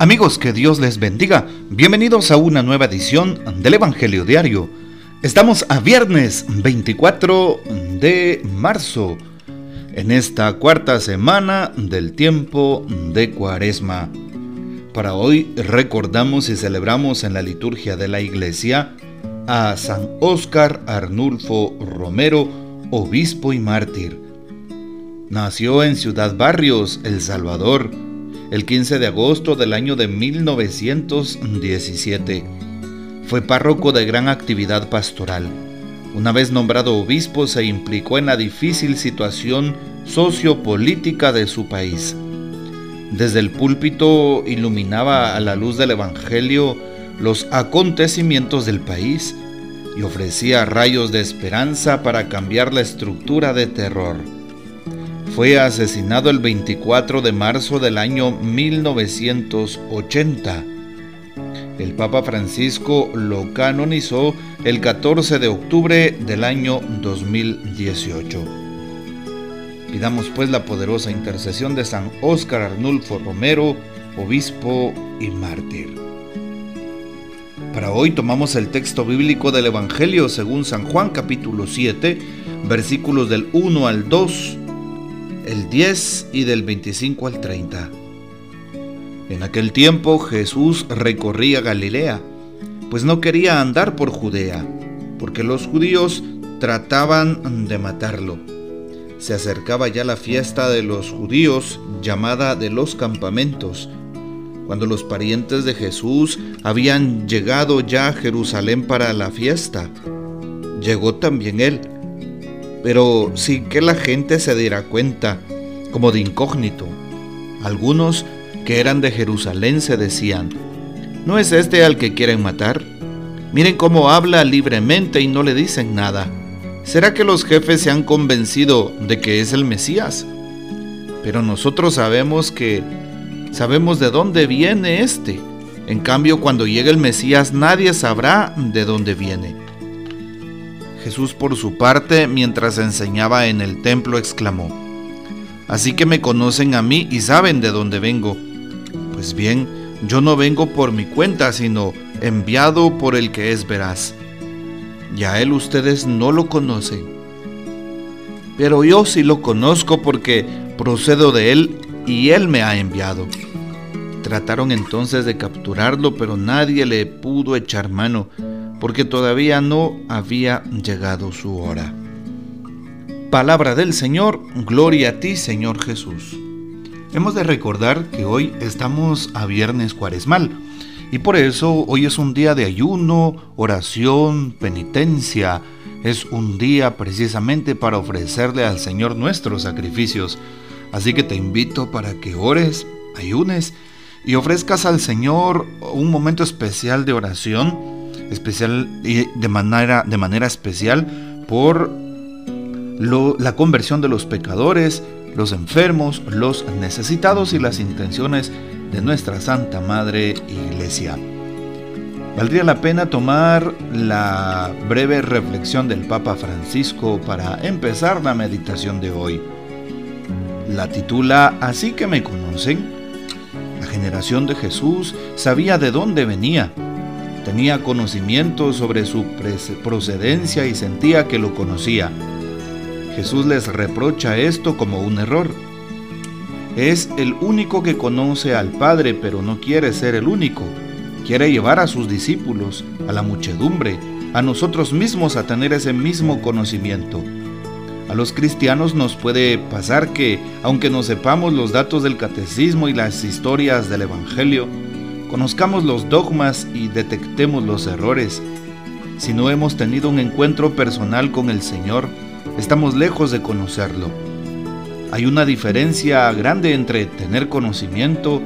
Amigos, que Dios les bendiga. Bienvenidos a una nueva edición del Evangelio Diario. Estamos a viernes 24 de marzo, en esta cuarta semana del tiempo de Cuaresma. Para hoy recordamos y celebramos en la liturgia de la iglesia a San Óscar Arnulfo Romero, obispo y mártir. Nació en Ciudad Barrios, El Salvador, el 15 de agosto del año de 1917. Fue párroco de gran actividad pastoral. Una vez nombrado obispo se implicó en la difícil situación sociopolítica de su país. Desde el púlpito iluminaba a la luz del Evangelio los acontecimientos del país y ofrecía rayos de esperanza para cambiar la estructura de terror fue asesinado el 24 de marzo del año 1980. El Papa Francisco lo canonizó el 14 de octubre del año 2018. Pidamos pues la poderosa intercesión de San Óscar Arnulfo Romero, obispo y mártir. Para hoy tomamos el texto bíblico del Evangelio según San Juan capítulo 7, versículos del 1 al 2 el 10 y del 25 al 30. En aquel tiempo Jesús recorría Galilea, pues no quería andar por Judea, porque los judíos trataban de matarlo. Se acercaba ya la fiesta de los judíos, llamada de los campamentos, cuando los parientes de Jesús habían llegado ya a Jerusalén para la fiesta. Llegó también él pero sin que la gente se diera cuenta, como de incógnito. Algunos que eran de Jerusalén se decían, ¿no es este al que quieren matar? Miren cómo habla libremente y no le dicen nada. ¿Será que los jefes se han convencido de que es el Mesías? Pero nosotros sabemos que sabemos de dónde viene este. En cambio, cuando llegue el Mesías nadie sabrá de dónde viene. Jesús por su parte, mientras enseñaba en el templo, exclamó, Así que me conocen a mí y saben de dónde vengo. Pues bien, yo no vengo por mi cuenta, sino enviado por el que es veraz. Y a él ustedes no lo conocen. Pero yo sí lo conozco porque procedo de él y él me ha enviado. Trataron entonces de capturarlo, pero nadie le pudo echar mano porque todavía no había llegado su hora. Palabra del Señor, gloria a ti Señor Jesús. Hemos de recordar que hoy estamos a viernes cuaresmal y por eso hoy es un día de ayuno, oración, penitencia. Es un día precisamente para ofrecerle al Señor nuestros sacrificios. Así que te invito para que ores, ayunes y ofrezcas al Señor un momento especial de oración especial y de manera, de manera especial por la conversión de los pecadores, los enfermos, los necesitados y las intenciones de nuestra Santa Madre Iglesia. Valdría la pena tomar la breve reflexión del Papa Francisco para empezar la meditación de hoy. La titula Así que me conocen. La generación de Jesús sabía de dónde venía Tenía conocimiento sobre su procedencia y sentía que lo conocía. Jesús les reprocha esto como un error. Es el único que conoce al Padre, pero no quiere ser el único. Quiere llevar a sus discípulos, a la muchedumbre, a nosotros mismos a tener ese mismo conocimiento. A los cristianos nos puede pasar que, aunque no sepamos los datos del catecismo y las historias del Evangelio, conozcamos los dogmas y detectemos los errores. Si no hemos tenido un encuentro personal con el Señor, estamos lejos de conocerlo. Hay una diferencia grande entre tener conocimiento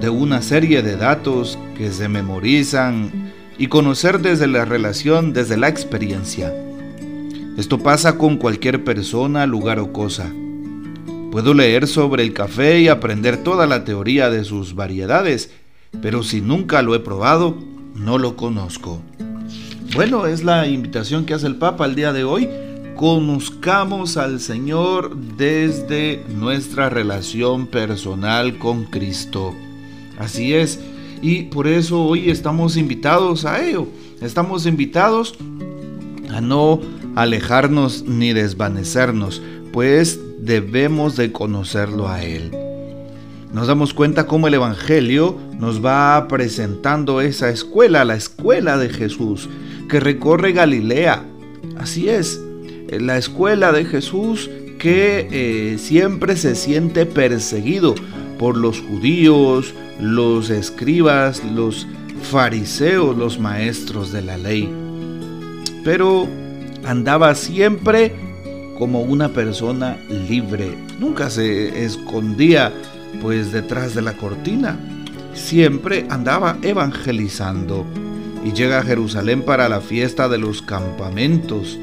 de una serie de datos que se memorizan y conocer desde la relación, desde la experiencia. Esto pasa con cualquier persona, lugar o cosa. Puedo leer sobre el café y aprender toda la teoría de sus variedades, pero si nunca lo he probado, no lo conozco. Bueno, es la invitación que hace el Papa el día de hoy. Conozcamos al Señor desde nuestra relación personal con Cristo. Así es. Y por eso hoy estamos invitados a ello. Estamos invitados a no alejarnos ni desvanecernos, pues debemos de conocerlo a Él. Nos damos cuenta cómo el Evangelio nos va presentando esa escuela, la escuela de Jesús, que recorre Galilea. Así es, la escuela de Jesús que eh, siempre se siente perseguido por los judíos, los escribas, los fariseos, los maestros de la ley. Pero andaba siempre como una persona libre. Nunca se escondía pues detrás de la cortina. Siempre andaba evangelizando y llega a Jerusalén para la fiesta de los campamentos,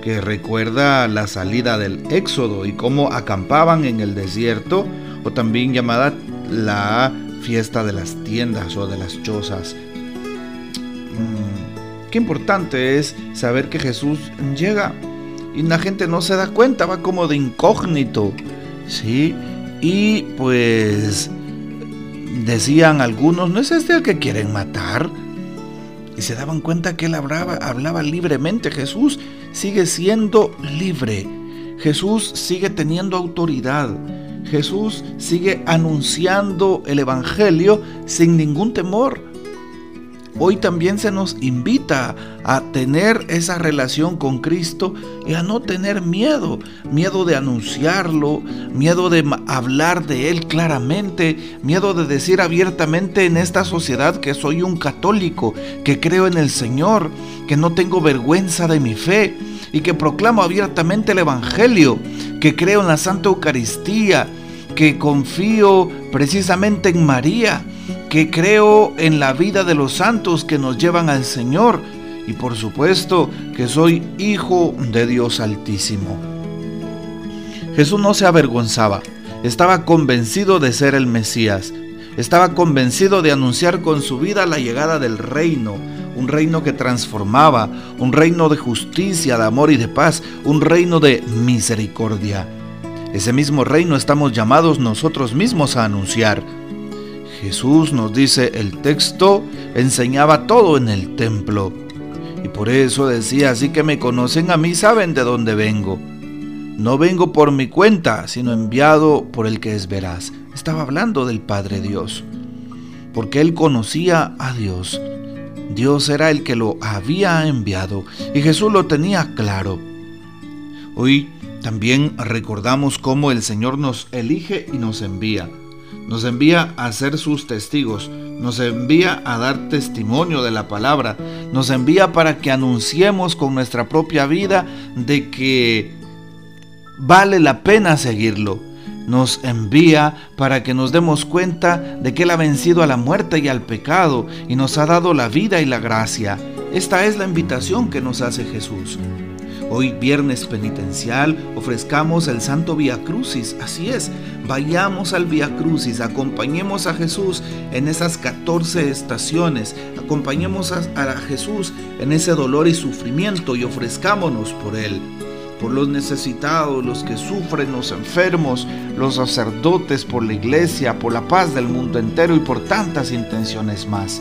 que recuerda la salida del Éxodo y cómo acampaban en el desierto, o también llamada la fiesta de las tiendas o de las chozas. Mm, qué importante es saber que Jesús llega y la gente no se da cuenta, va como de incógnito, ¿sí? Y pues decían algunos, ¿no es este el que quieren matar? Y se daban cuenta que él hablaba, hablaba libremente. Jesús sigue siendo libre. Jesús sigue teniendo autoridad. Jesús sigue anunciando el Evangelio sin ningún temor. Hoy también se nos invita a tener esa relación con Cristo y a no tener miedo, miedo de anunciarlo, miedo de hablar de Él claramente, miedo de decir abiertamente en esta sociedad que soy un católico, que creo en el Señor, que no tengo vergüenza de mi fe y que proclamo abiertamente el Evangelio, que creo en la Santa Eucaristía, que confío precisamente en María que creo en la vida de los santos que nos llevan al Señor y por supuesto que soy hijo de Dios Altísimo. Jesús no se avergonzaba, estaba convencido de ser el Mesías, estaba convencido de anunciar con su vida la llegada del reino, un reino que transformaba, un reino de justicia, de amor y de paz, un reino de misericordia. Ese mismo reino estamos llamados nosotros mismos a anunciar. Jesús nos dice el texto, enseñaba todo en el templo. Y por eso decía, así que me conocen a mí, saben de dónde vengo. No vengo por mi cuenta, sino enviado por el que es veraz. Estaba hablando del Padre Dios, porque él conocía a Dios. Dios era el que lo había enviado y Jesús lo tenía claro. Hoy también recordamos cómo el Señor nos elige y nos envía nos envía a ser sus testigos, nos envía a dar testimonio de la palabra, nos envía para que anunciemos con nuestra propia vida de que vale la pena seguirlo. Nos envía para que nos demos cuenta de que Él ha vencido a la muerte y al pecado y nos ha dado la vida y la gracia. Esta es la invitación que nos hace Jesús. Hoy viernes penitencial ofrezcamos el Santo Vía Crucis, así es, vayamos al Vía Crucis, acompañemos a Jesús en esas 14 estaciones, acompañemos a, a Jesús en ese dolor y sufrimiento y ofrezcámonos por Él por los necesitados, los que sufren, los enfermos, los sacerdotes, por la iglesia, por la paz del mundo entero y por tantas intenciones más.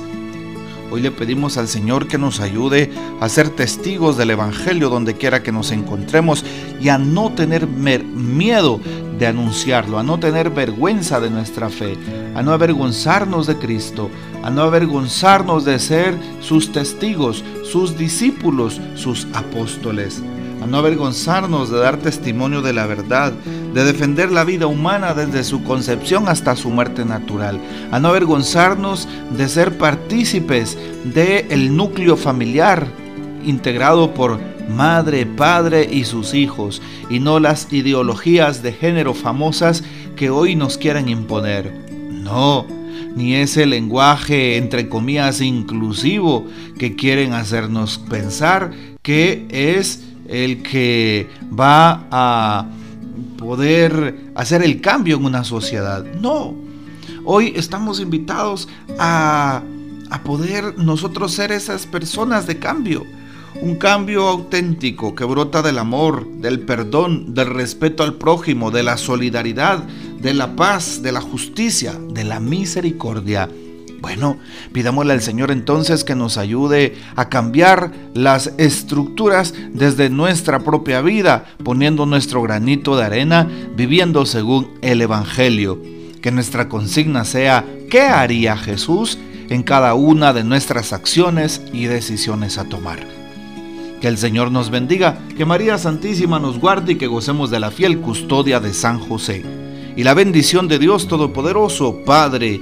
Hoy le pedimos al Señor que nos ayude a ser testigos del Evangelio donde quiera que nos encontremos y a no tener miedo de anunciarlo, a no tener vergüenza de nuestra fe, a no avergonzarnos de Cristo, a no avergonzarnos de ser sus testigos, sus discípulos, sus apóstoles a no avergonzarnos de dar testimonio de la verdad, de defender la vida humana desde su concepción hasta su muerte natural, a no avergonzarnos de ser partícipes del el núcleo familiar integrado por madre, padre y sus hijos, y no las ideologías de género famosas que hoy nos quieren imponer. No, ni ese lenguaje entre comillas inclusivo que quieren hacernos pensar que es el que va a poder hacer el cambio en una sociedad. No, hoy estamos invitados a, a poder nosotros ser esas personas de cambio. Un cambio auténtico que brota del amor, del perdón, del respeto al prójimo, de la solidaridad, de la paz, de la justicia, de la misericordia. Bueno, pidámosle al Señor entonces que nos ayude a cambiar las estructuras desde nuestra propia vida, poniendo nuestro granito de arena, viviendo según el Evangelio. Que nuestra consigna sea, ¿qué haría Jesús en cada una de nuestras acciones y decisiones a tomar? Que el Señor nos bendiga, que María Santísima nos guarde y que gocemos de la fiel custodia de San José. Y la bendición de Dios Todopoderoso, Padre,